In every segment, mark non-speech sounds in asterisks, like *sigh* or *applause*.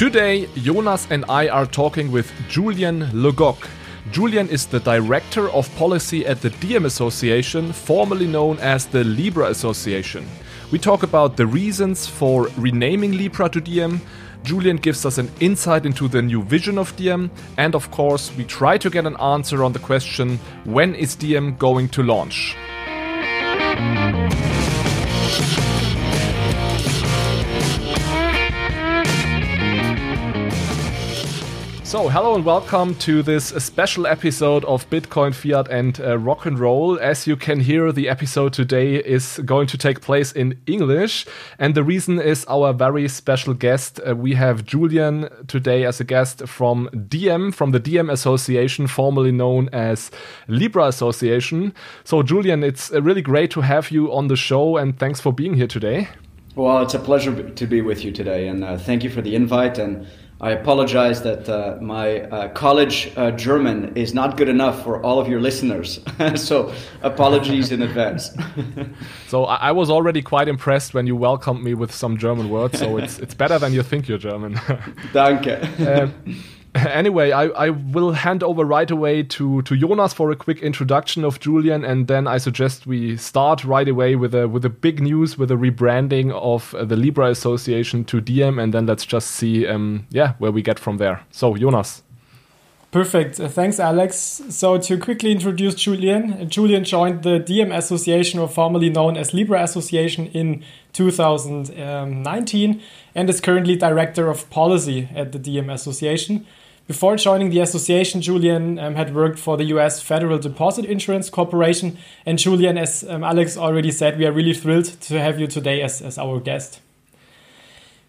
Today, Jonas and I are talking with Julien Le Goc. Julien is the Director of Policy at the Diem Association, formerly known as the Libra Association. We talk about the reasons for renaming Libra to Diem. Julien gives us an insight into the new vision of Diem, and of course, we try to get an answer on the question when is Diem going to launch? So, hello and welcome to this special episode of Bitcoin, Fiat, and uh, Rock and Roll. As you can hear, the episode today is going to take place in English, and the reason is our very special guest. Uh, we have Julien today as a guest from Diem, from the Diem Association, formerly known as Libra Association. So, Julien, it's uh, really great to have you on the show, and thanks for being here today. Well, it's a pleasure to be with you today, and uh, thank you for the invite. And I apologize that uh, my uh, college uh, German is not good enough for all of your listeners. *laughs* so apologies in advance. *laughs* so I was already quite impressed when you welcomed me with some German words. So it's it's better than you think you're German. *laughs* Danke. Um, *laughs* anyway, I, I will hand over right away to, to Jonas for a quick introduction of Julien, and then I suggest we start right away with a with a big news with a rebranding of uh, the Libra Association to Diem, and then let's just see, um, yeah, where we get from there. So, Jonas. Perfect. Uh, thanks, Alex. So, to quickly introduce Julien, Julien joined the Diem Association, or formerly known as Libra Association, in 2019 and is currently Director of Policy at the Diem Association. Before joining the association, Julien um, had worked for the US Federal Deposit Insurance Corporation. And Julien, as um, Alex already said, we are really thrilled to have you today as, as our guest.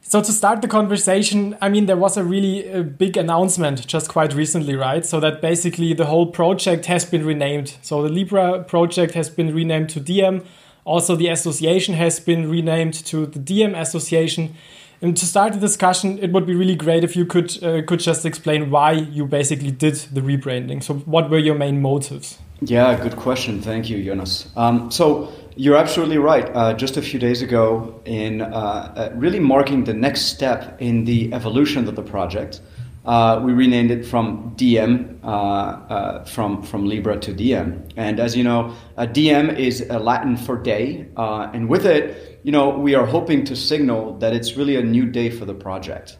So, to start the conversation, I mean, there was a really uh, big announcement just quite recently, right? So, that basically the whole project has been renamed. So, the Libra project has been renamed to Diem. Also, the association has been renamed to the Diem Association. And to start the discussion, it would be really great if you could uh, could just explain why you basically did the rebranding. So, what were your main motives? Yeah, good question. Thank you, Jonas. Um, so you're absolutely right. Uh, just a few days ago, in uh, uh really marking the next step in the evolution of the project, uh, we renamed it from Diem, uh, uh, from, from Libra to Diem. And as you know, Diem is Latin for day. Uh, and with it, you know, we are hoping to signal that it's really a new day for the project.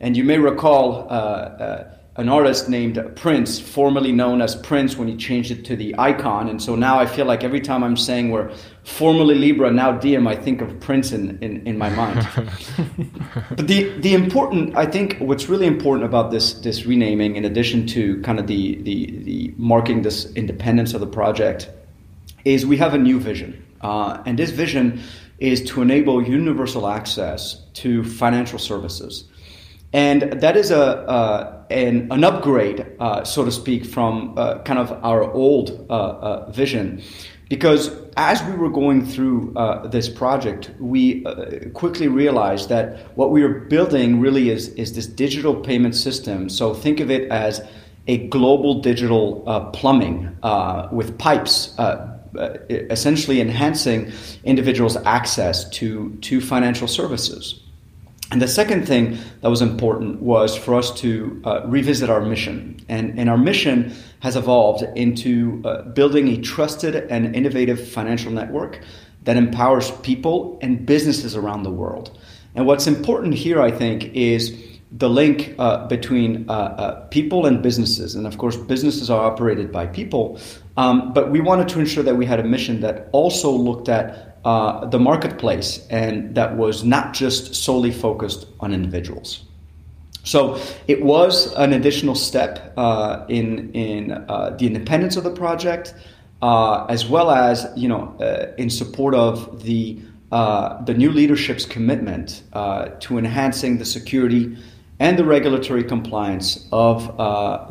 And you may recall uh, uh, an artist named Prince, formerly known as Prince when he changed it to the icon. And so now I feel like every time I'm saying we're formerly Libra, now Diem, I think of Prince in, in, in my mind. *laughs* but the, the important, I think what's really important about this, this renaming, in addition to kind of the, the, the marking this independence of the project, is we have a new vision. Uh, and this vision is to enable universal access to financial services. And that is a, uh, an, an upgrade, uh, so to speak, from uh, kind of our old uh, uh, vision. Because as we were going through uh, this project, we quickly realized that what we are building really is, is this digital payment system. So think of it as a global digital plumbing with pipes essentially enhancing individuals' access to, to financial services. And the second thing that was important was for us to uh, revisit our mission. And, and our mission has evolved into uh, building a trusted and innovative financial network that empowers people and businesses around the world. And what's important here, I think, is the link uh, between uh, uh, people and businesses. And of course, businesses are operated by people. Um, but we wanted to ensure that we had a mission that also looked at uh, the marketplace and that was not just solely focused on individuals. So it was an additional step uh, in in uh, the independence of the project, uh, as well as you know uh, in support of the uh, the new leadership's commitment to enhancing the security and the regulatory compliance of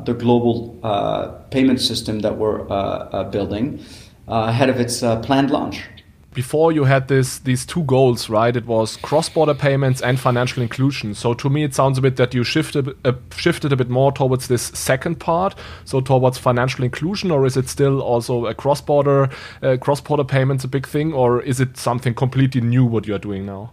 the global payment system that we're building ahead of its planned launch before you had this these two goals, right? It was cross-border payments and financial inclusion. So to me, it sounds a bit that you shifted uh, shifted a bit more towards this second part, so towards financial inclusion, or is it still also a cross-border uh, cross-border payments a big thing, or is it something completely new what you're doing now?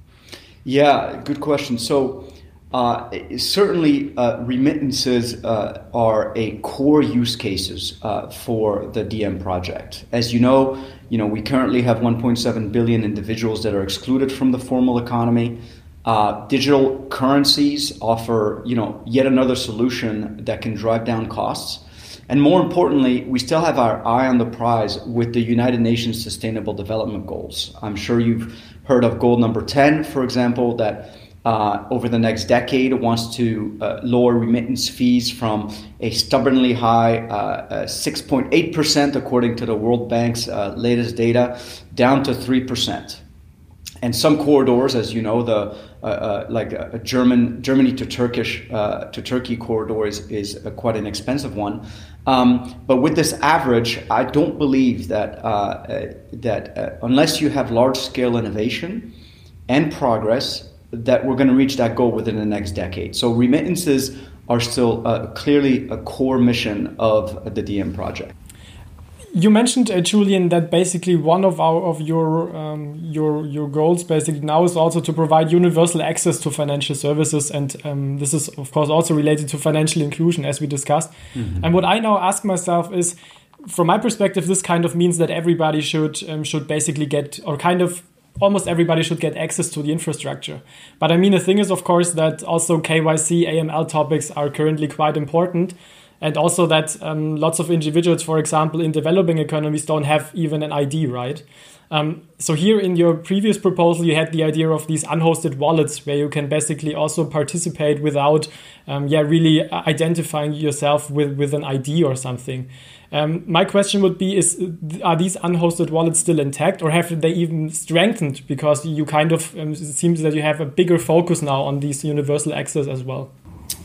Yeah, good question. So uh, certainly, uh, remittances uh, are a core use cases for the Diem project. As you know, you know we currently have 1.7 billion individuals that are excluded from the formal economy. Uh, digital currencies offer, you know, yet another solution that can drive down costs. And more importantly, we still have our eye on the prize with the United Nations Sustainable Development Goals. I'm sure you've heard of goal number 10, for example, that uh, over the next decade wants to uh, lower remittance fees from a stubbornly high uh, 6.8%, uh, according to the World Bank's uh, latest data, down to 3% and some corridors, as you know, the like a, German Germany to Turkish to Turkey corridor is, is quite an expensive one. Um, but with this average, I don't believe that that unless you have large scale innovation and progress, that we're going to reach that goal within the next decade. So remittances are still uh, clearly a core mission of the Diem project you mentioned uh, Julien that basically one of our of your um, your your goals basically now is also to provide universal access to financial services, and um, this is of course also related to financial inclusion as we discussed. Mm -hmm. And what I now ask myself is, from my perspective, this kind of means that everybody should um, should basically get or kind of almost everybody should get access to the infrastructure. But I mean, the thing is, of course, that also KYC, AML topics are currently quite important and also that um, lots of individuals, for example, in developing economies, don't have even an ID, right? Um, so here in your previous proposal, you had the idea of these unhosted wallets where you can basically also participate without, um, yeah, really identifying yourself with, with an ID or something. Um, my question would be: Is are these unhosted wallets still intact, or have they even strengthened? Because you kind of um, it seems that you have a bigger focus now on these universal access as well.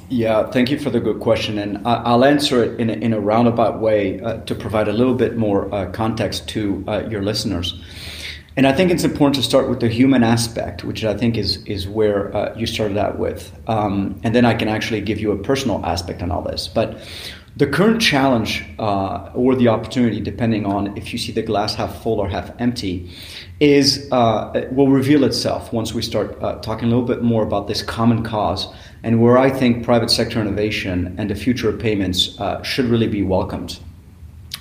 Yeah, thank you for the good question. And I'll answer it in a, in a roundabout way uh, to provide a little bit more uh, context to uh, your listeners. And I think it's important to start with the human aspect, which I think is, is where uh, you started out with. Um, and then I can actually give you a personal aspect on all this. But the current challenge uh, or the opportunity, depending on if you see the glass half full or half empty, is uh, will reveal itself once we start talking a little bit more about this common cause and where I think private sector innovation and the future of payments uh, should really be welcomed.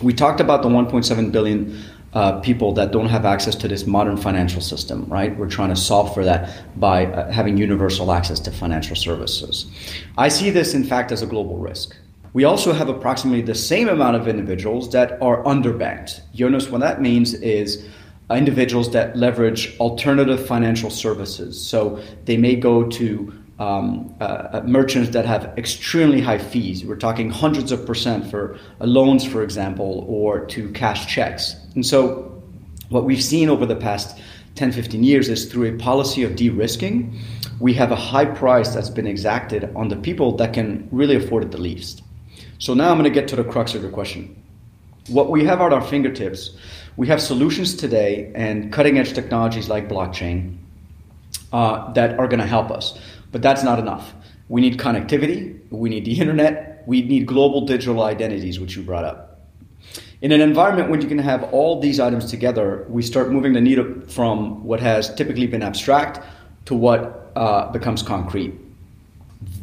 We talked about the 1.7 billion uh, people that don't have access to this modern financial system, right? We're trying to solve for that by uh, having universal access to financial services. I see this, in fact, as a global risk. We also have approximately the same amount of individuals that are underbanked. Jonas, what that means is individuals that leverage alternative financial services. So they may go to um, uh, uh, merchants that have extremely high fees. We're talking hundreds of percent for uh, loans, for example, or to cash checks. And so, what we've seen over the past 10, 15 years is through a policy of de risking, we have a high price that's been exacted on the people that can really afford it the least. So, now I'm going to get to the crux of your question. What we have at our fingertips, we have solutions today and cutting edge technologies like blockchain uh, that are going to help us. But that's not enough. We need connectivity, we need the internet, we need global digital identities, which you brought up. In an environment when you can have all these items together, we start moving the needle from what has typically been abstract to what uh, becomes concrete.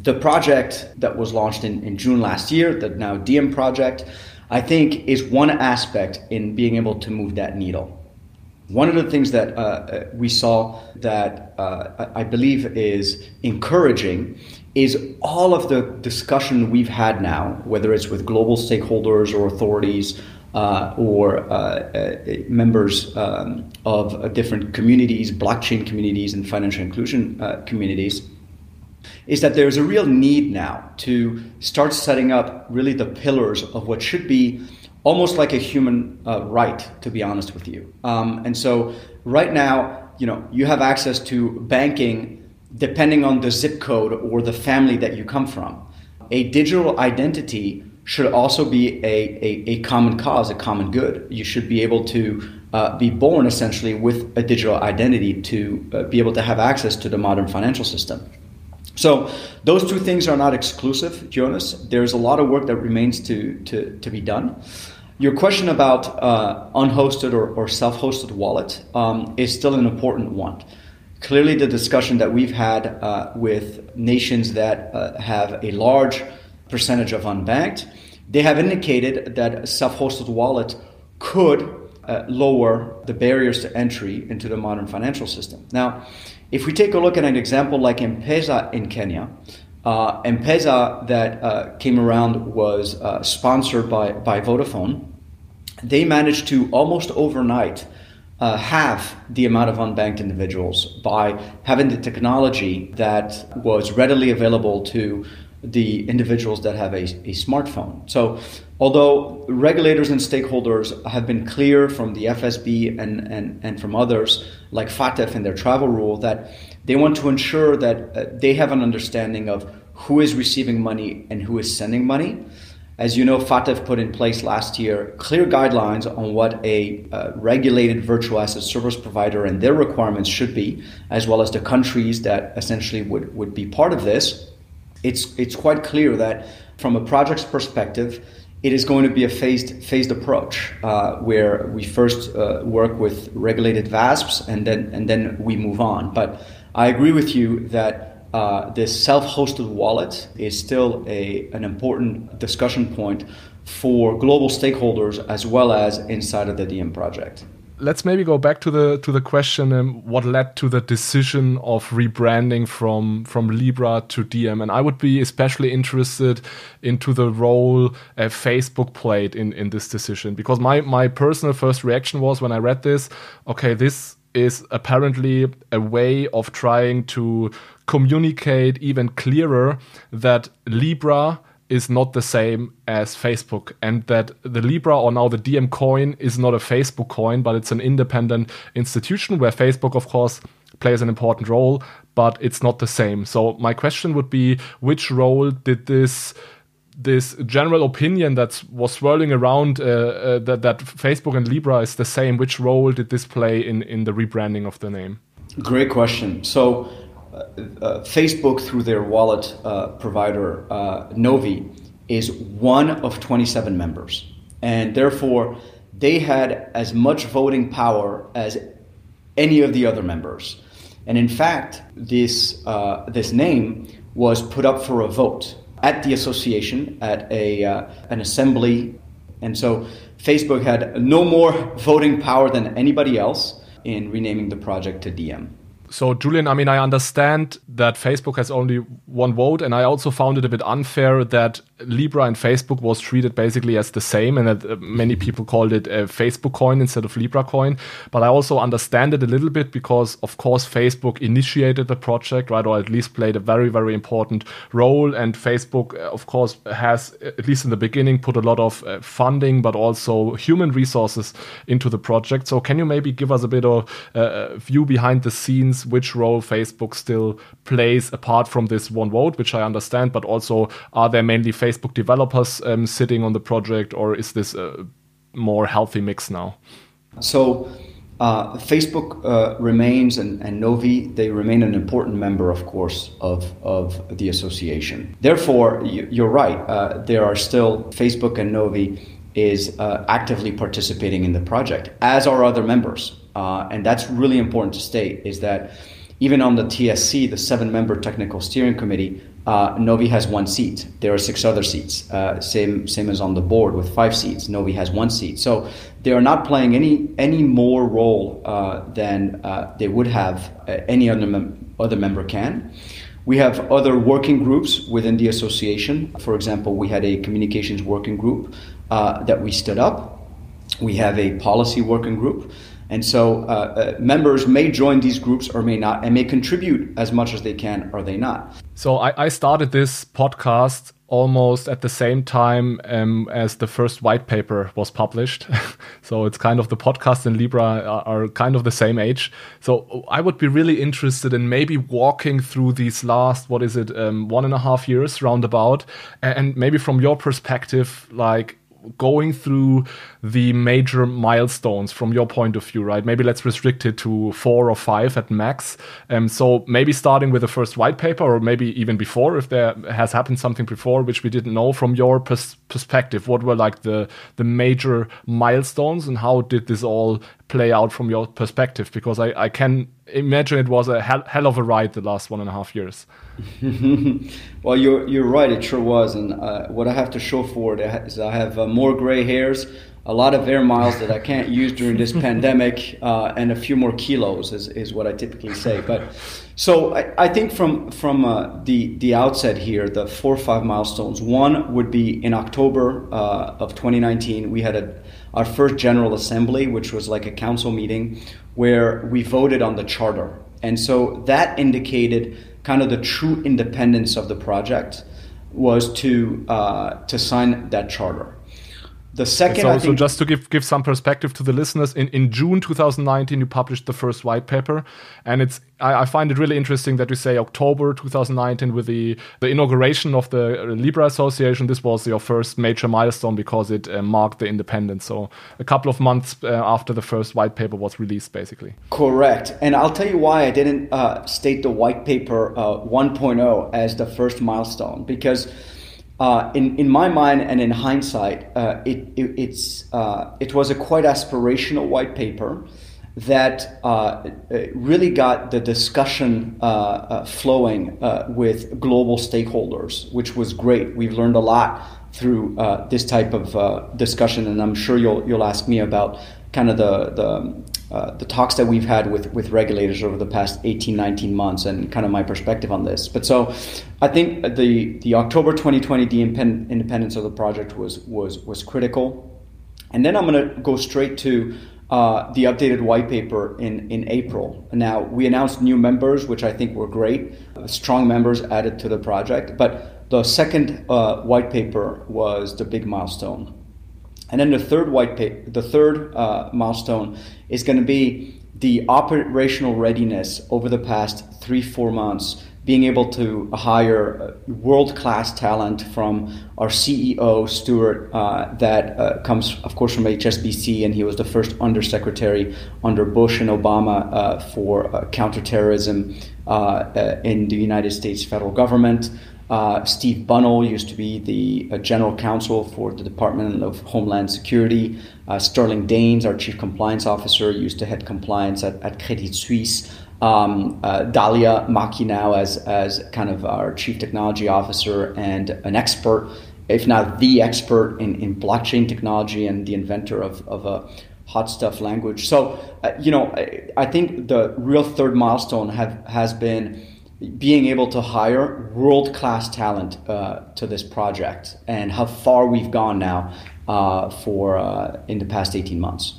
The project that was launched in, in June last year, the now Diem project, I think is one aspect in being able to move that needle. One of the things that uh, uh, we saw that uh, I believe is encouraging is all of the discussion we've had now, whether it's with global stakeholders or authorities uh, or uh, uh, members um, of different communities, blockchain communities, and financial inclusion communities, is that there's a real need now to start setting up really the pillars of what should be almost like a human uh, right, to be honest with you. Um, and so right now, you know, you have access to banking depending on the zip code or the family that you come from. A digital identity should also be a, a, a common cause, a common good. You should be able to uh, be born essentially with a digital identity to uh, be able to have access to the modern financial system. So those two things are not exclusive, Jonas. There's a lot of work that remains to, to, to be done. Your question about uh, unhosted or, or self hosted wallet um, is still an important one. clearly the discussion that we've had uh, with nations that uh, have a large percentage of unbanked, they have indicated that a self-hosted wallet could uh, lower the barriers to entry into the modern financial system. Now, if we take a look at an example like M-Pesa in Kenya, uh, M-Pesa that uh, came around was uh, sponsored by, by Vodafone. They managed to almost overnight uh, halve the amount of unbanked individuals by having the technology that was readily available to the individuals that have a, a smartphone. So, although regulators and stakeholders have been clear from the FSB and, and, and from others, like FATF and their travel rule, that they want to ensure that uh, they have an understanding of who is receiving money and who is sending money. As you know, FATF put in place last year clear guidelines on what a uh, regulated virtual asset service provider and their requirements should be, as well as the countries that essentially would, would be part of this it's it's quite clear that from a project's perspective, it is going to be a phased phased approach uh, where we first uh, work with regulated VASPs and then and then we move on. But I agree with you that. Uh, this self-hosted wallet is still a, an important discussion point for global stakeholders as well as inside of the Diem project let's maybe go back to the to the question um, what led to the decision of rebranding from from Libra to Diem and I would be especially interested into the role uh, Facebook played in in this decision. Because my my personal first reaction was when I read this okay this is apparently a way of trying to communicate even clearer that Libra is not the same as Facebook, and that the Libra or now the Diem coin is not a Facebook coin, but it's an independent institution where Facebook, of course, plays an important role, but it's not the same. So my question would be, which role did this this general opinion that was swirling around uh, uh, that, that Facebook and Libra is the same? Which role did this play in in the rebranding of the name? Great question. So Facebook, through their wallet uh, provider uh, Novi, is one of 27 members. And therefore, they had as much voting power as any of the other members. And in fact, this, uh, this name was put up for a vote at the association, at a, uh, an assembly. And so Facebook had no more voting power than anybody else in renaming the project to Diem. So, Julien, I mean, I understand that Facebook has only one vote, and I also found it a bit unfair that Libra and Facebook was treated basically as the same, and that uh, many people called it a Facebook coin instead of Libra coin. But I also understand it a little bit because, of course, Facebook initiated the project, right, or at least played a very, very important role. And Facebook, uh, of course, has, uh, at least in the beginning, put a lot of uh, funding, but also human resources into the project. So, can you maybe give us a bit of uh, view behind the scenes? which role Facebook still plays apart from this one vote, which I understand, but also are there mainly Facebook developers um, sitting on the project, or is this a more healthy mix now? So, uh, Facebook uh, remains and, and, Novi, they remain an important member, of course, of, of the association. Therefore, you're right, uh, there are still Facebook and Novi is uh, actively participating in the project, as are other members. Uh, and that's really important to state is that even on the TSC, the seven member technical steering committee, uh, Novi has one seat. There are six other seats, uh, same same as on the board with five seats. Novi has one seat, so they are not playing any any more role uh, than uh, they would have uh, any other mem- other member can. We have other working groups within the association. For example, we had a communications working group uh, that we stood up. We have a policy working group. And so uh, uh, members may join these groups or may not, and may contribute as much as they can or they not. So I, I started this podcast almost at the same time um, as the first white paper was published. *laughs* so it's kind of the podcast and Libra are, are, kind of the same age. So I would be really interested in maybe walking through these last, what is it, um, one and a half years roundabout, and maybe from your perspective, like going through the major milestones from your point of view, right? Maybe let's restrict it to four or five at max. Um, so maybe starting with the first white paper, or maybe even before, if there has happened something before which we didn't know. From your pers- perspective, what were like the the major milestones, and how did this all play out from your perspective? Because I, I can imagine it was a hell, hell of a ride the last one and a half years. *laughs* well, you're you're right. It sure was, and uh, what I have to show for it is I have uh, more gray hairs, a lot of air miles that I can't use during this pandemic, uh, and a few more kilos is, is what I typically say. But so I, I think from from uh, the the outset here, the four or five milestones. One would be in October uh, of 2019, we had a our first general assembly, which was like a council meeting, where we voted on the charter, and so that indicated kind of the true independence of the project was to uh, to sign that charter. The second, so, so just to give give some perspective to the listeners, in, in June 2019, you published the first white paper, and it's I, I, find it really interesting that you say October 2019 with the the inauguration of the Libra Association. This was your first major milestone because it uh, marked the independence. So a couple of months uh, after the first white paper was released, basically. Correct, and I'll tell you why I didn't uh, state the white paper uh, 1.0 as the first milestone because uh, in, in my mind and in hindsight, uh, it, it, it's, uh, it was a quite aspirational white paper that uh, really got the discussion uh, uh, flowing with global stakeholders, which was great. We've learned a lot through this type of discussion, and I'm sure you'll, you'll ask me about kind of the, the uh, the talks that we've had with, with regulators over the past 18, 19 months and kind of my perspective on this. But so I think the, the October 2020 the independence of the project was, was, was critical. And then I'm going to go straight to uh, the updated white paper in, in April. Now, we announced new members, which I think were great, strong members added to the project. But the second uh, white paper was the big milestone. And then the third white paper, the third uh, milestone is going to be the operational readiness over the past three, four months, being able to hire world class talent from our CEO, Stuart, uh, that uh, comes, of course, from HSBC, and he was the first undersecretary under Bush and Obama uh, for uh, counterterrorism uh, uh, in the United States federal government. Uh, Steve Bunnell used to be the uh, general counsel for the Department of Homeland Security. Uh, Sterling Daines, our chief compliance officer, used to head compliance at, at Credit Suisse. Um, uh, Dahlia Malkhi now as, as kind of our chief technology officer and an expert, if not the expert in, in blockchain technology and the inventor of, of a HotStuff language. So, uh, you know, I, I, think the real third milestone have, has been being able to hire world class talent uh, to this project and how far we've gone now uh, for uh, in the past 18 months.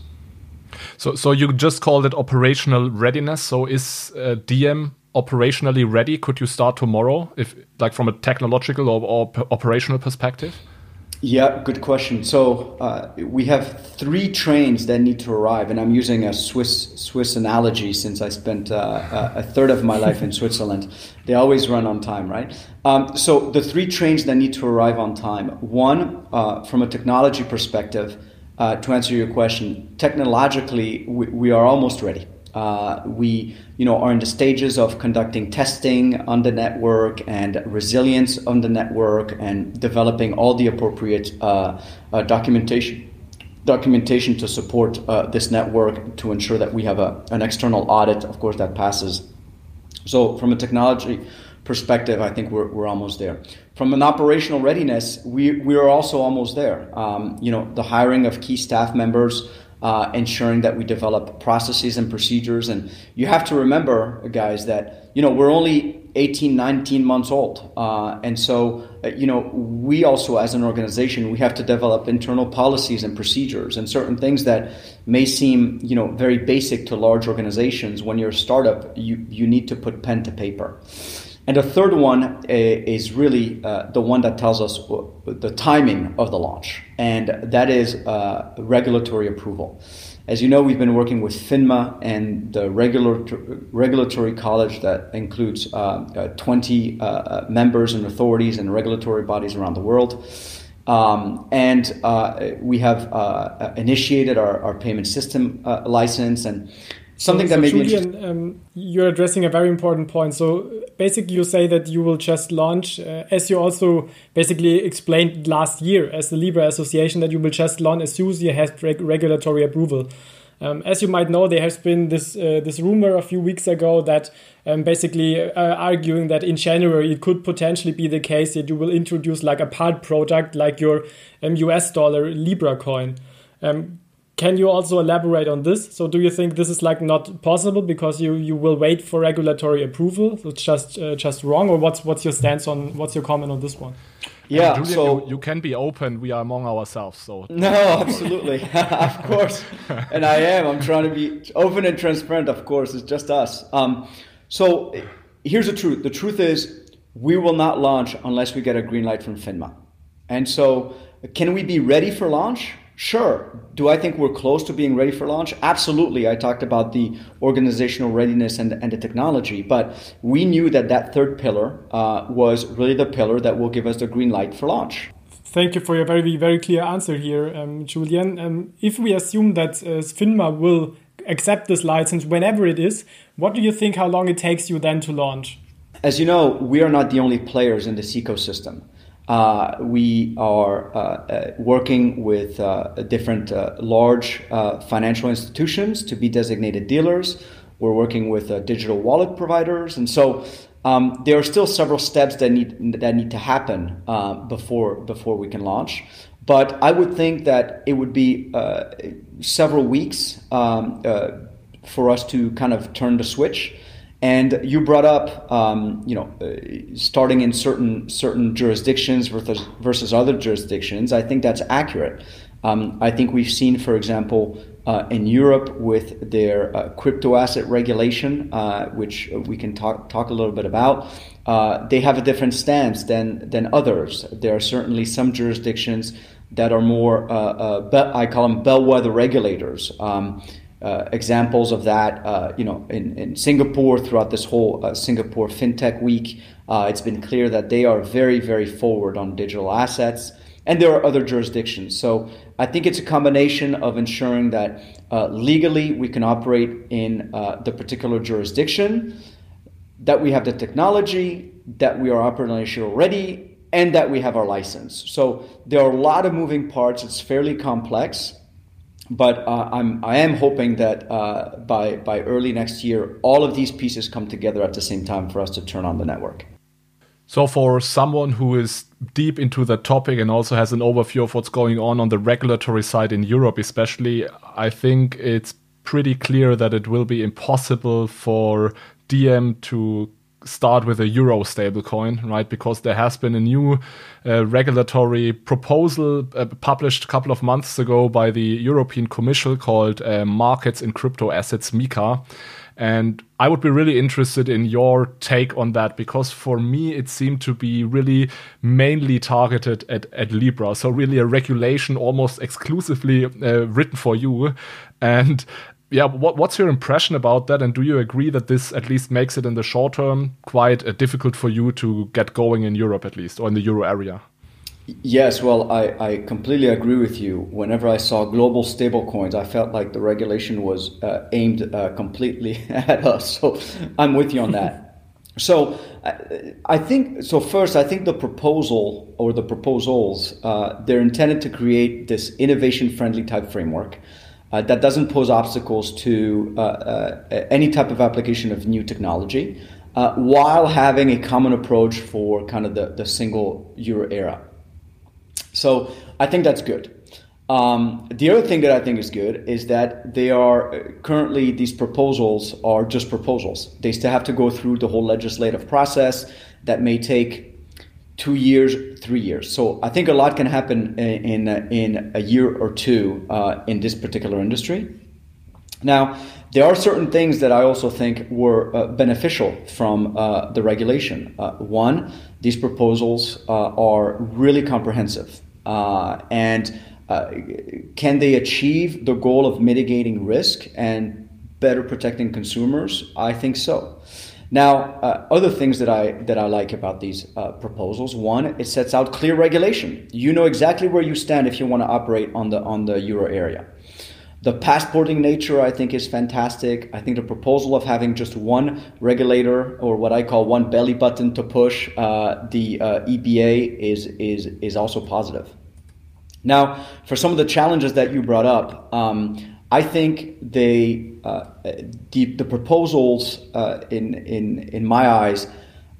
So, so you just called it operational readiness. So, is uh, Diem operationally ready? Could you start tomorrow, if like from a technological or, or operational perspective? Yeah, good question. So uh, we have three trains that need to arrive, and I'm using a Swiss Swiss analogy since I spent uh, a third of my life in *laughs* Switzerland. They always run on time, right? Um, so the three trains that need to arrive on time. One, uh, from a technology perspective, uh, to answer your question, technologically we, we are almost ready. Uh, we, you know, are in the stages of conducting testing on the network and resilience on the network and developing all the appropriate uh, uh, documentation documentation to support uh, this network to ensure that we have a, an external audit, of course, that passes. So, from a technology perspective, I think we're, we're almost there. From an operational readiness, we, we are also almost there. Um, you know, the hiring of key staff members uh, ensuring that we develop processes and procedures. And you have to remember, guys, that you know we're only 18, 19 months old, uh, and so uh, you know we also, as an organization, we have to develop internal policies and procedures and certain things that may seem you know very basic to large organizations. When you're a startup, you you need to put pen to paper. And the third one eh, is really uh, the one that tells us the timing of the launch, and that is uh, regulatory approval. As you know, we've been working with FINMA and the regulatory college that includes uh, uh 20 uh, uh, members and authorities and regulatory bodies around the world. Um, and we have initiated our, our, payment system license and something so, that so Julien, um, you're addressing a very important point. So basically, you say that you will just launch, uh, as you also basically explained last year as the Libra Association, that you will just launch as soon as you have reg regulatory approval. Um, as you might know, there has been this uh, this rumor a few weeks ago that um, basically uh, arguing that in January it could potentially be the case that you will introduce like a part product like your US um, dollar Libra coin. Um, can you also elaborate on this? So, do you think this is like not possible because you, you will wait for regulatory approval? So it's just uh, just wrong, or what's what's your stance on what's your comment on this one? Yeah, Julien, so you, you, can be open. We are among ourselves, so *laughs* no, absolutely, *laughs* of course, and I am. I'm trying to be open and transparent. Of course, it's just us. Um, so here's the truth. The truth is, we will not launch unless we get a green light from FINMA. And so, can we be ready for launch? Sure. Do I think we're close to being ready for launch? Absolutely. I talked about the organizational readiness and, and the technology, but we knew that that third pillar uh, was really the pillar that will give us the green light for launch. Thank you for your very, very clear answer here, um, Julien. Um, if we assume that uh, FINMA will accept this license whenever it is, what do you think how long it takes you then to launch? As you know, we are not the only players in this ecosystem. Uh, we are uh, uh, working with uh, different uh, large uh, financial institutions to be designated dealers. We're working with digital wallet providers, and so um, there are still several steps that need that need to happen before before we can launch. But I would think that it would be several weeks um, for us to kind of turn the switch. And you brought up, um, you know, uh, starting in certain certain jurisdictions versus, versus other jurisdictions. I think that's accurate. Um, I think we've seen, for example, uh, in Europe with their uh, crypto asset regulation, uh, which we can talk talk a little bit about. Uh, they have a different stance than than others. There are certainly some jurisdictions that are more, I call them bellwether regulators. Um, uh, examples of that, uh, you know, in, in Singapore throughout this whole uh, Singapore FinTech Week, uh, it's been clear that they are very, very forward on digital assets. And there are other jurisdictions. So I think it's a combination of ensuring that uh, legally we can operate in the particular jurisdiction, that we have the technology, that we are operational ready, and that we have our license. So there are a lot of moving parts. It's fairly complex but uh, I'm I am hoping that uh, by by early next year, all of these pieces come together at the same time for us to turn on the network. So, for someone who is deep into the topic and also has an overview of what's going on on the regulatory side in Europe, especially, I think it's pretty clear that it will be impossible for Diem to start with a euro stablecoin, right? Because there has been a new uh, regulatory proposal uh, published a couple of months ago by the European Commission called uh, Markets in Crypto Assets MiCA. And I would be really interested in your take on that because for me, it seemed to be really mainly targeted at, at Libra. So, really, a regulation almost exclusively uh, written for you. And yeah, what, what's your impression about that? And do you agree that this at least makes it in the short term quite uh, difficult for you to get going in Europe, at least, or in the euro area? Yes, well, I, I completely agree with you. Whenever I saw global stablecoins, I felt like the regulation was uh, aimed uh, completely *laughs* at us. So I'm with you on that. so I think so. First, I think the proposal or the proposals uh, they're intended to create this innovation-friendly type framework uh, that doesn't pose obstacles to uh, uh, any type of application of new technology uh, while having a common approach for kind of the, the single euro era. So I think that's good. Um, the other thing that I think is good is that they are uh, currently these proposals are just proposals. They still have to go through the whole legislative process that may take two years, three years. So I think a lot can happen in in, a year or two uh, in this particular industry. Now, there are certain things that I also think were uh, beneficial from uh, the regulation. Uh, one, these proposals uh, are really comprehensive, uh, and can they achieve the goal of mitigating risk and better protecting consumers? I think so. Now, uh, other things that I that I like about these uh, proposals: one, it sets out clear regulation. You know exactly where you stand if you want to operate on the on the euro area. The passporting nature, I think, is fantastic. I think the proposal of having just one regulator or what I call one belly button to push uh, the uh, EBA is is is also positive. Now, for some of the challenges that you brought up. Um, I think they uh, the, the proposals uh, in in in my eyes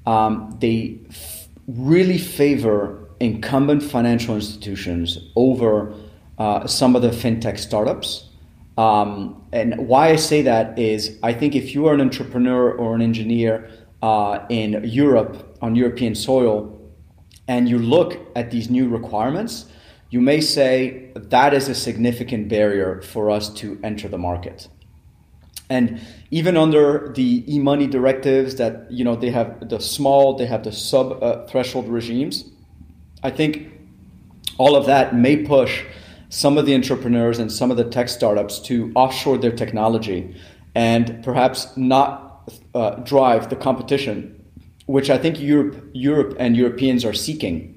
um, they f- really favor incumbent financial institutions over uh, some of the fintech startups. Um, and why I say that is I think if you are an entrepreneur or an engineer uh, in Europe on European soil and you look at these new requirements, you may say that is a significant barrier for us to enter the market. And even under the e-money directives that you know they have the small, they have the sub uh, threshold regimes. I think all of that may push some of the entrepreneurs and some of the tech startups to offshore their technology and perhaps not uh, drive the competition, which I think Europe, Europe and Europeans are seeking.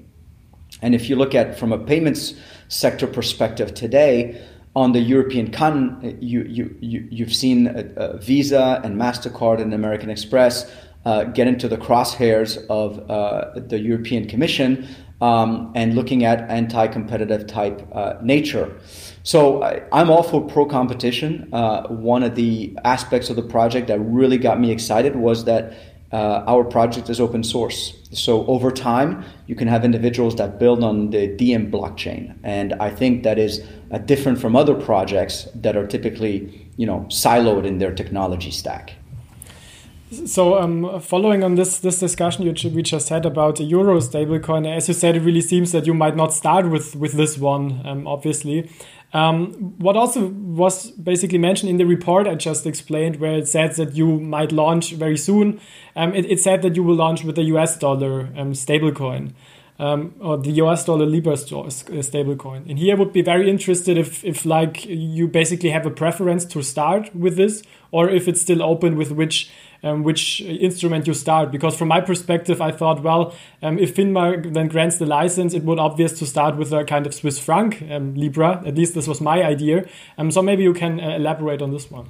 And if you look at from a payments sector perspective today, on the European continent, you, you, you, you've seen Visa and MasterCard and American Express uh, get into the crosshairs of uh, the European Commission um, and looking at anti competitive type uh, nature. So I, am all for pro competition. Uh, one of the aspects of the project that really got me excited was that uh, our project is open source. So over time, you can have individuals that build on the Diem blockchain, and I think that is uh, different from other projects that are typically, you know, siloed in their technology stack. So, um, following on this this discussion you we just had about the euro stablecoin, as you said, it really seems that you might not start with with this one, um, obviously. Um, what also was basically mentioned in the report I just explained, where it said that you might launch very soon, um, it, it, said that you will launch with the US dollar um, stablecoin. Um, or the US dollar Libra uh, stablecoin. And here I would be very interested if, if like you basically have a preference to start with this, or if it's still open with which um, which instrument you start. Because from my perspective, I thought, well, um, if FINMA then grants the license, it would obvious to start with a kind of Swiss franc um, Libra. At least this was my idea. Um, so maybe you can uh, elaborate on this one.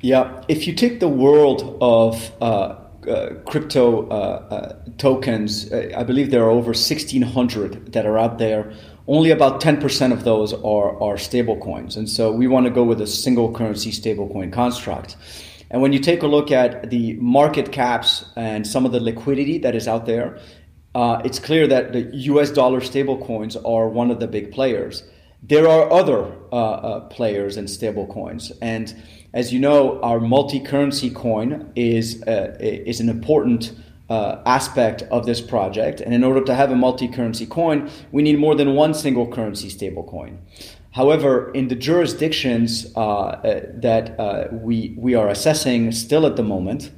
Yeah, if you take the world of uh, uh, crypto uh, uh tokens, uh, I believe there are over 1,600 that are out there. Only about 10% of those are, are stable coins. And so we want to go with a single currency stablecoin construct. And when you take a look at the market caps and some of the liquidity that is out there, uh, it's clear that the US dollar stablecoins are one of the big players. There are other uh, uh, players in stablecoins. And as you know, our multi currency coin is, uh, is an important uh, aspect of this project. And in order to have a multi currency coin, we need more than one single currency stablecoin. However, in the jurisdictions uh, uh, that uh, we, we are assessing still at the moment,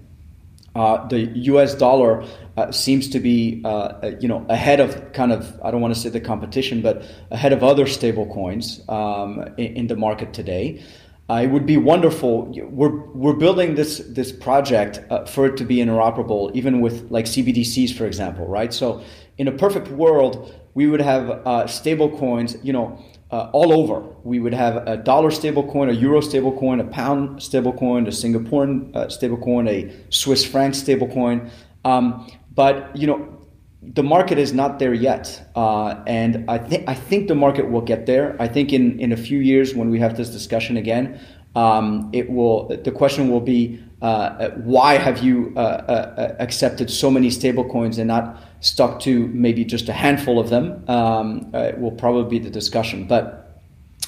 uh, the U.S. dollar uh, seems to be, uh, you know, ahead of kind of I don't want to say the competition, but ahead of other stable coins um, in, in, the market today. it would be wonderful. We're, we're building this this project for it to be interoperable, even with like CBDCs, for example, right? So, in a perfect world, we would have stable coins, you know uh, all over. We would have a dollar stablecoin, a euro stablecoin, a pound stablecoin, a Singaporean uh, stablecoin, a Swiss franc stablecoin. Um, but you know, the market is not there yet, uh, and I think I think the market will get there. I think in in a few years when we have this discussion again, um, it will. The question will be uh, why have you uh, uh, accepted so many stablecoins and not stuck to maybe just a handful of them? Um, will probably be the discussion. But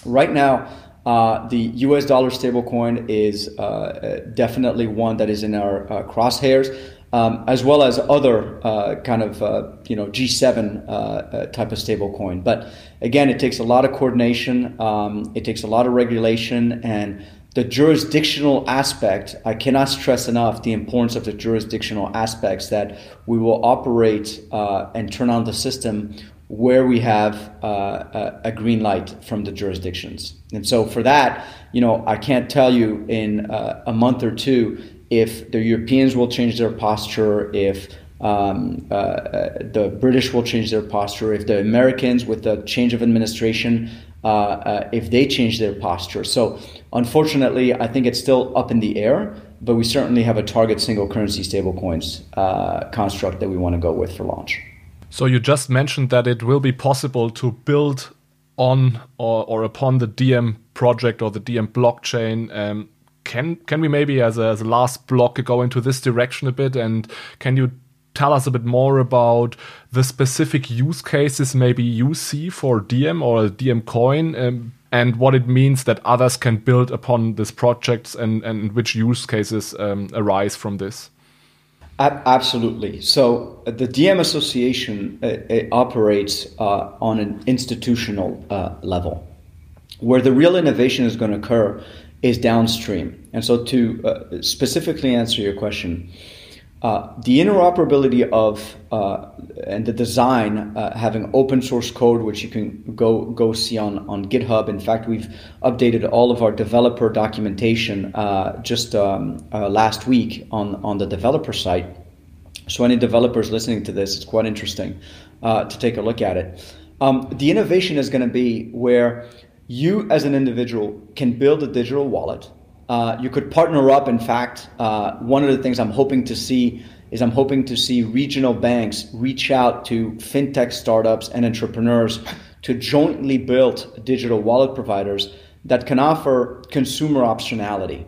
right now, uh, the U.S. dollar stablecoin is uh, definitely one that is in our uh, crosshairs, um, as well as other kind of you know G7 type of stablecoin. But again, it takes a lot of coordination. Um, it takes a lot of regulation and the jurisdictional aspect, I cannot stress enough the importance of the jurisdictional aspects that we will operate uh, and turn on the system where we have uh, a green light from the jurisdictions. And so for that, you know, I can't tell you in uh, a month or two if the Europeans will change their posture, if um, uh, uh, the British will change their posture, if the Americans, with the change of administration, uh, uh, if they change their posture. So, unfortunately, I think it's still up in the air, but we certainly have a target single currency stablecoins uh, construct that we want to go with for launch. So, you just mentioned that it will be possible to build on or, or upon the Diem project or the Diem blockchain. Um, can can we maybe as a, as a last block go into this direction a bit and can you tell us a bit more about the specific use cases maybe you see for Diem or Diem coin um, and what it means that others can build upon these projects and, and which use cases um, arise from this? Absolutely. So uh, the Diem Association uh, operates uh, on an institutional uh, level. Where the real innovation is going to occur is downstream. And so, to uh, specifically answer your question, uh, the interoperability of uh, and the design uh, having open source code, which you can go go see on, on GitHub. In fact, we've updated all of our developer documentation uh, just um, uh, last week on on the developer site. So any developers listening to this, it's quite interesting to take a look at it. Um, the innovation is going to be where you, as an individual, can build a digital wallet uh, you could partner up. In fact, uh, one of the things I'm hoping to see is I'm hoping to see regional banks reach out to fintech startups and entrepreneurs to jointly build digital wallet providers that can offer consumer optionality.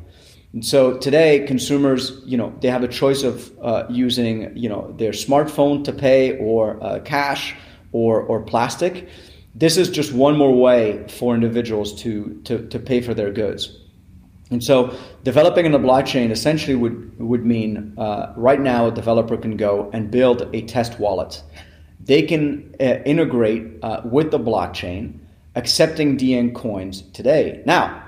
And so today, consumers, you know, they have a choice of uh, using, you know, their smartphone to pay or uh, cash or or plastic. This is just one more way for individuals to to, to pay for their goods. And so developing in the blockchain essentially would, would mean uh, right now a developer can go and build a test wallet. They can uh, integrate uh, with the blockchain, accepting Diem coins today. Now,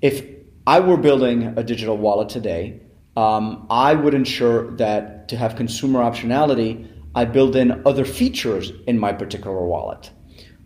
if I were building a digital wallet today, um, I would ensure that to have consumer optionality, I build in other features in my particular wallet.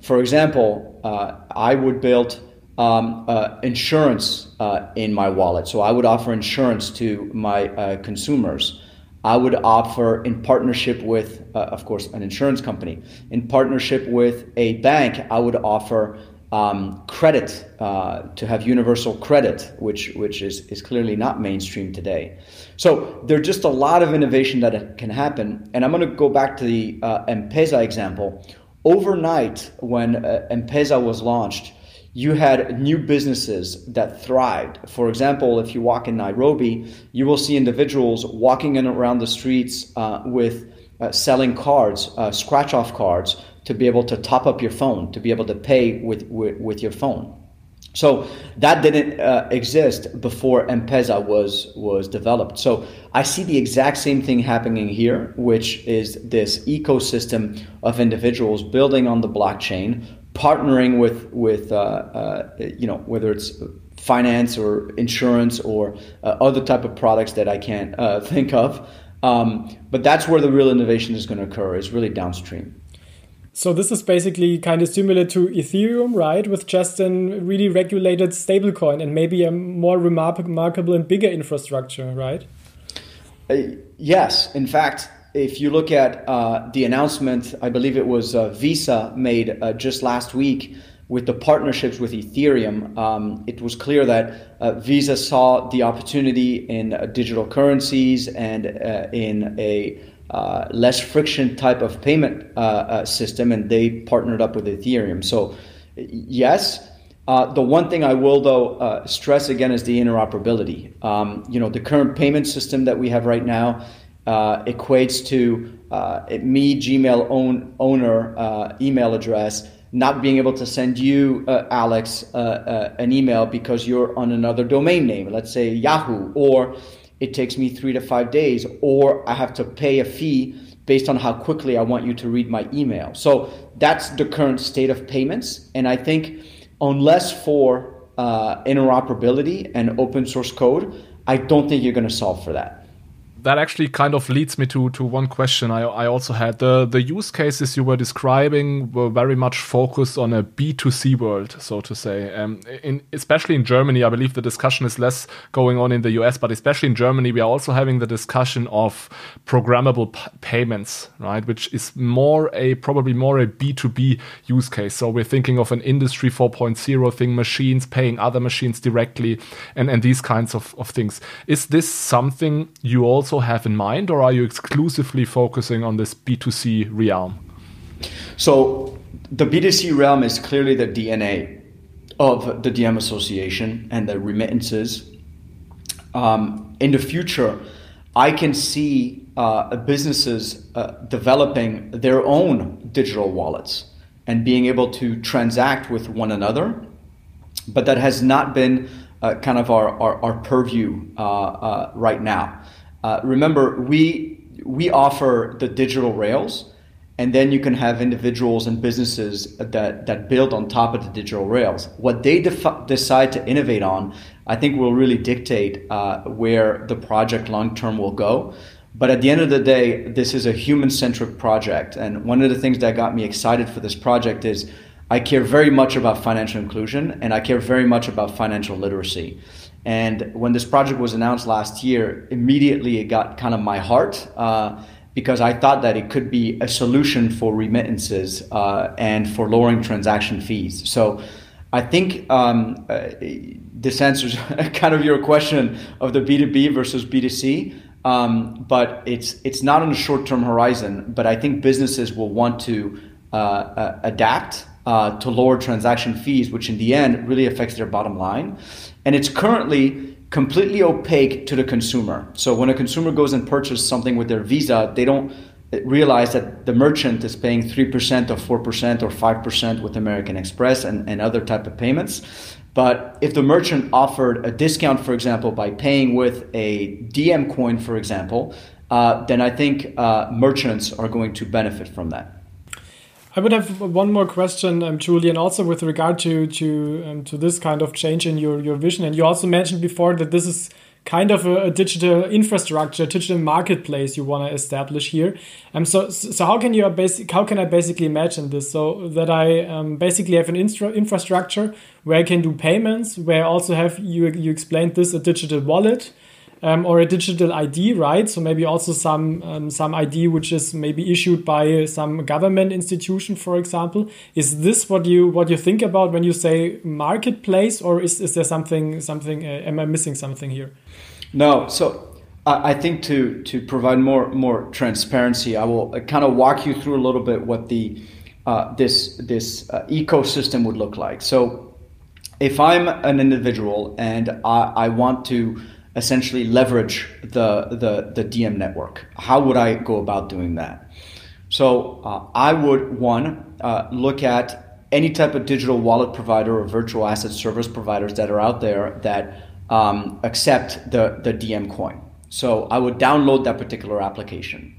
For example, uh, I would build um, uh, insurance uh, in my wallet. So I would offer insurance to my uh, consumers. I would offer, in partnership with, uh, of course, an insurance company, in partnership with a bank, I would offer um, credit uh, to have universal credit, which which is is clearly not mainstream today. So there's just a lot of innovation that can happen. And I'm going to go back to the uh, M-Pesa example. Overnight, when M-Pesa was launched you had new businesses that thrived. For example, if you walk in Nairobi, you will see individuals walking in around the streets uh, with uh, selling cards, uh, scratch off cards, to be able to top up your phone, to be able to pay with, with, with your phone. So that didn't uh, exist before M-Pesa was was developed. So I see the exact same thing happening here, which is this ecosystem of individuals building on the blockchain, partnering with with uh, uh, you know whether it's finance or insurance or uh, other type of products that I can't uh, *laughs* think of. Um, but that's where the real innovation is going to occur. Is really downstream. So this is basically kind of similar to Ethereum, right? With just a really regulated stablecoin and maybe a more remarkable and bigger infrastructure, right? Uh, yes. In fact, if you look at uh, the announcement, I believe it was uh, Visa made uh, just last week with the partnerships with Ethereum, um, it was clear that uh, Visa saw the opportunity in uh, digital currencies and uh, in a less friction type of payment system, and they partnered up with Ethereum. So, yes. the one thing I will, though, stress again is the interoperability. Um, you know, the current payment system that we have right now uh, equates to uh, me, Gmail own, owner uh, email address, not being able to send you, uh, Alex, uh, uh, an email because you're on another domain name, let's say Yahoo, or it takes me three to five days, or I have to pay a fee based on how quickly I want you to read my email. So that's the current state of payments. And I think, unless for interoperability and open source code, I don't think you're going to solve for that that actually kind of leads me to to one question I, I also had. The the use cases you were describing were very much focused on a B2C world, so to say. Um, in especially in Germany, I believe the discussion is less going on in the US, but especially in Germany, we are also having the discussion of programmable payments, right? Which is more a probably more a B2B use case. So we're thinking of an industry 4.0 thing, machines paying other machines directly, and and these kinds of, of things. Is this something you also also have in mind, or are you exclusively focusing on this B2C realm? So the B2C realm is clearly the DNA of the Diem Association and the remittances, um, in the future, I can see uh, businesses uh, developing their own digital wallets and being able to transact with one another. But that has not been uh, kind of our, our, our purview uh, uh, right now. Uh, remember, we, we offer the digital rails and then you can have individuals and businesses that, that build on top of the digital rails. What they decide to innovate on, I think, will really dictate uh, where the project long term will go. But at the end of the day, this is a human centric project. And one of the things that got me excited for this project is I care very much about financial inclusion and I care very much about financial literacy. And when this project was announced last year, immediately it got kind of my heart. Uh, because I thought that it could be a solution for remittances uh, and for lowering transaction fees. So I think um, uh, this answers *laughs* kind of your question of the B2B versus B2C. Um, but it's it's not on a short term horizon. But I think businesses will want to uh, uh adapt uh, to lower transaction fees, which in the end really affects their bottom line. And it's currently completely opaque to the consumer. So when a consumer goes and purchases something with their Visa, they don't realize that the merchant is paying 3% or 4% or 5% with American Express and, and other type of payments. But if the merchant offered a discount, for example, by paying with a Diem coin, for example, uh, then I think uh, merchants are going to benefit from that. I would have one more question, um, Julien, also with regard to to um, to this kind of change in your your vision. And you also mentioned before that this is kind of a, a digital infrastructure, digital marketplace you want to establish here. Um, so so how can you basic how can I basically imagine this? So that I um, basically have an infrastructure where I can do payments, where I also have you you explained this a digital wallet um, or a digital ID, right? So maybe also some um, some ID which is maybe issued by some government institution, for example. Is this what you what you think about when you say marketplace, or is, is there something something? Uh, am I missing something here? No. So I think to to provide more more transparency, I will kind of walk you through a little bit what the uh, this this uh, ecosystem would look like. So if I'm an individual and I, I want to essentially leverage the, the, the Diem network. How would I go about doing that? So uh, I would, one, uh, look at any type of digital wallet provider or virtual asset service providers that are out there that um, accept the, the Diem coin. So I would download that particular application.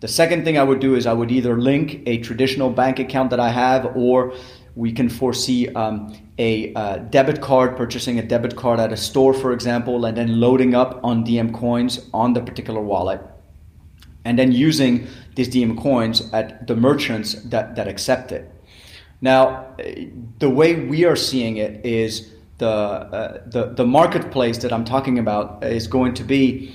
The second thing I would do is I would either link a traditional bank account that I have or we can foresee um, a uh, debit card, purchasing a debit card at a store, for example, and then loading up on Diem coins on the particular wallet, and then using these Diem coins at the merchants that, that accept it. Now, the way we are seeing it is the, uh, the, the marketplace that I'm talking about is going to be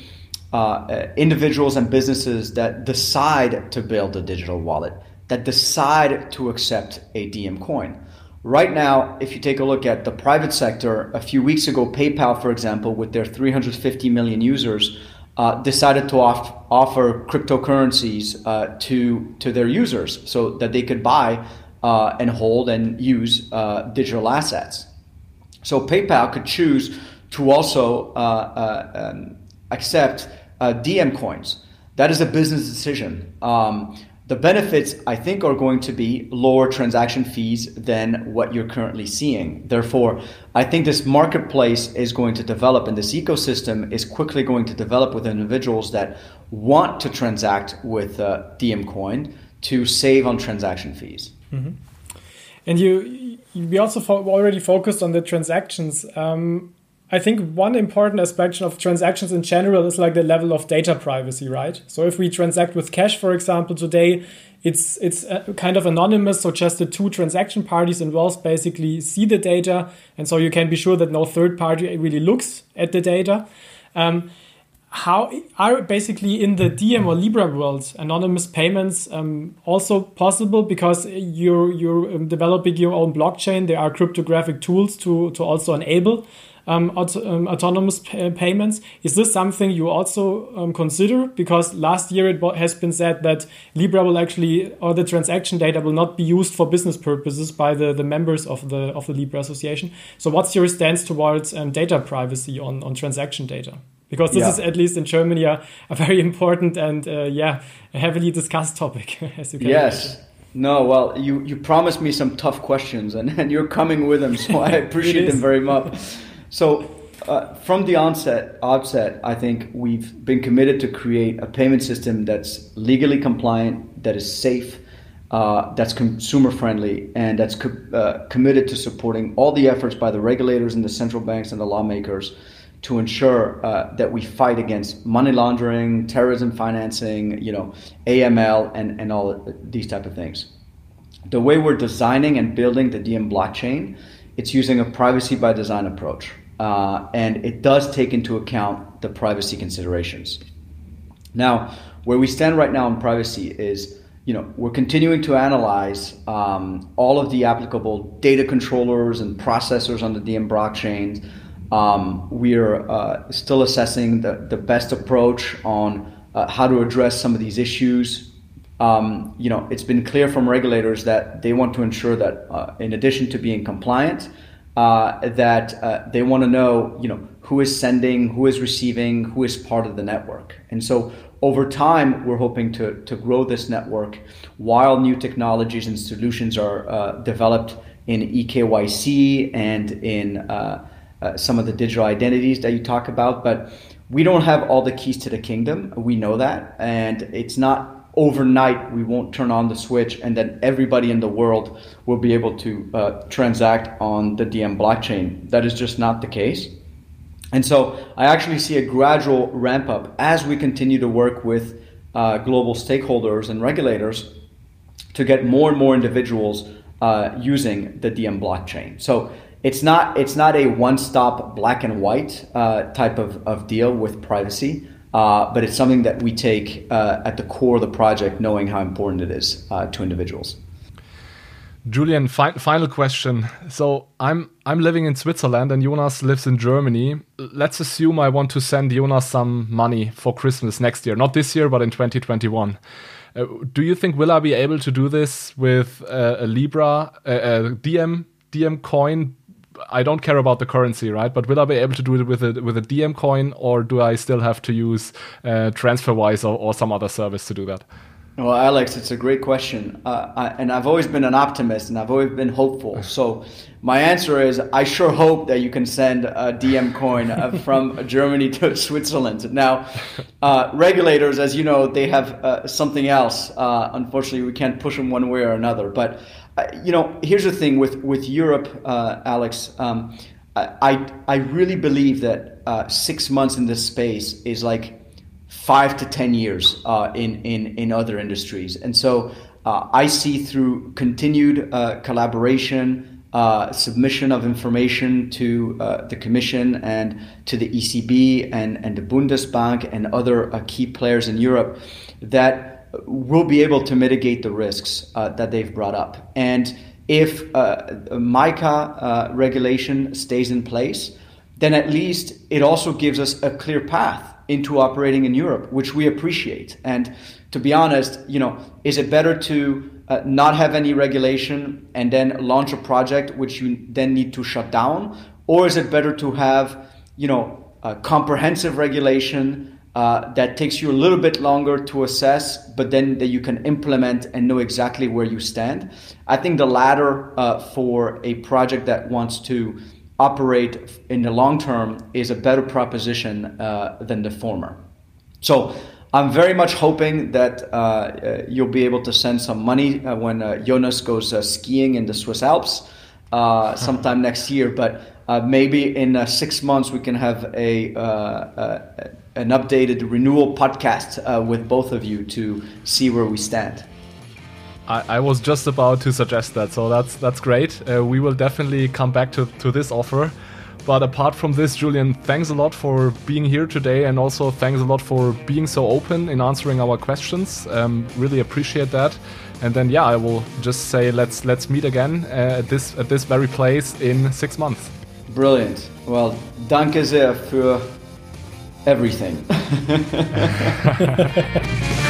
uh, uh individuals and businesses that decide to build a digital wallet that decide to accept a Diem coin. Right now, if you take a look at the private sector, a few weeks ago, PayPal, for example, with their 350 million users, uh, decided to off- offer cryptocurrencies uh, to, to their users so that they could buy uh, and hold and use uh, digital assets. So PayPal could choose to also uh, uh, um, accept Diem coins. That is a business decision. Um, the benefits, I think, are going to be lower transaction fees than what you're currently seeing. Therefore, I think this marketplace is going to develop and this ecosystem is quickly going to develop with individuals that want to transact with uh, Diem Coin to save on transaction fees. Mm-hmm. And you, we also fo- already focused on the transactions. Um, I think one important aspect of transactions in general is like the level of data privacy, right? So if we transact with cash, for example, today, it's it's uh, kind of anonymous. So just the two transaction parties involved basically see the data, and so you can be sure that no third party really looks at the data. Um, how are basically in the Diem or Libra world anonymous payments um, also possible because you're you're um, developing your own blockchain. There are cryptographic tools to to also enable um, auto, um, autonomous payments. Is this something you also um, consider? Because last year it has been said that Libra will actually, or the transaction data will not be used for business purposes by the, the members of the of the Libra Association. So, what's your stance towards um, data privacy on, on transaction data? Because this yeah. is at least in Germany a, a very *laughs* important and uh, yeah, a heavily discussed topic, *laughs* as you can yes. Imagine. No, well, you, you promised me some tough questions, and, and you're coming with them, so I *laughs* appreciate them very much. So uh, from the onset, offset, I think we've been committed to create a payment system that's legally compliant, that is safe, uh, that's consumer friendly, and that's co- uh, committed to supporting all the efforts by the regulators and the central banks and the lawmakers to ensure uh, that we fight against money laundering, terrorism financing, you know, AML, and, and all these type of things. The way we're designing and building the Diem blockchain it's using a privacy by design approach, uh, and it does take into account the privacy considerations. Now, where we stand right now in privacy is, you know, we're continuing to analyze um, all of the applicable data controllers and processors on the Diem blockchain. Um, we're uh, still assessing the, the best approach on uh, how to address some of these issues um, you know, it's been clear from regulators that they want to ensure that, uh, in addition to being compliant, uh, that uh, they want to know, you know, who is sending, who is receiving, who is part of the network. And so, over time, we're hoping to to grow this network while new technologies and solutions are uh, developed in eKYC and in uh, uh, some of the digital identities that you talk about, but. We don't have all the keys to the kingdom. We know that. And it's not overnight we won't turn on the switch and then everybody in the world will be able to uh, transact on the Diem blockchain. That is just not the case. And so I actually see a gradual ramp up as we continue to work with uh, global stakeholders and regulators to get more and more individuals uh, using the Diem blockchain. So it's not it's not a one stop black and white uh, type of, of deal with privacy. Uh, but it's something that we take uh, at the core of the project, knowing how important it is uh, to individuals. Julien, fi final question. So I'm I'm living in Switzerland and Jonas lives in Germany. Let's assume I want to send Jonas some money for Christmas next year, not this year, but in 2021. Uh, do you think will I be able to do this with uh, a Libra, a Diem Diem coin I don't care about the currency, right? But will I be able to do it with a with a Diem coin, or do I still have to use uh, TransferWise or, or some other service to do that? Well, Alex, it's a great question, uh, I, and I've always been an optimist, and I've always been hopeful. *laughs* So, my answer is, I sure hope that you can send a Diem coin uh, *laughs* from Germany to Switzerland. Now, uh, regulators, as you know, they have uh, something else. Uh, unfortunately, we can't push them one way or another. But you know, here's the thing with with Europe, uh, Alex. Um, I I really believe that uh, six months in this space is like five to ten years uh, in in in other industries, and so uh, I see through continued uh, collaboration. Uh, submission of information to the Commission and to the ECB and, and the Bundesbank and other key players in Europe that will be able to mitigate the risks uh, that they've brought up. And if uh, MiCA uh, regulation stays in place, then at least it also gives us a clear path into operating in Europe, which we appreciate. And to be honest, you know, is it better to uh, not have any regulation and then launch a project which you then need to shut down, or is it better to have, you know, comprehensive regulation? Uh, that takes you a little bit longer to assess, but then that you can implement and know exactly where you stand. I think the latter uh, for a project that wants to operate in the long term is a better proposition uh, than the former. So I'm very much hoping that uh, uh, you'll be able to send some money uh, when Jonas goes skiing in the Swiss Alps *laughs* sometime next year, but maybe in six months we can have a an updated renewal podcast uh, with both of you to see where we stand. I, I, was just about to suggest that, so that's that's great. Uh, we will definitely come back to, to this offer. But apart from this, Julien, thanks a lot for being here today, and also thanks a lot for being so open in answering our questions. Um, really appreciate that. And then, yeah, I will just say let's let's meet again uh, at this at this very place in six months. Brilliant. Well, danke sehr für everything. *laughs* *laughs*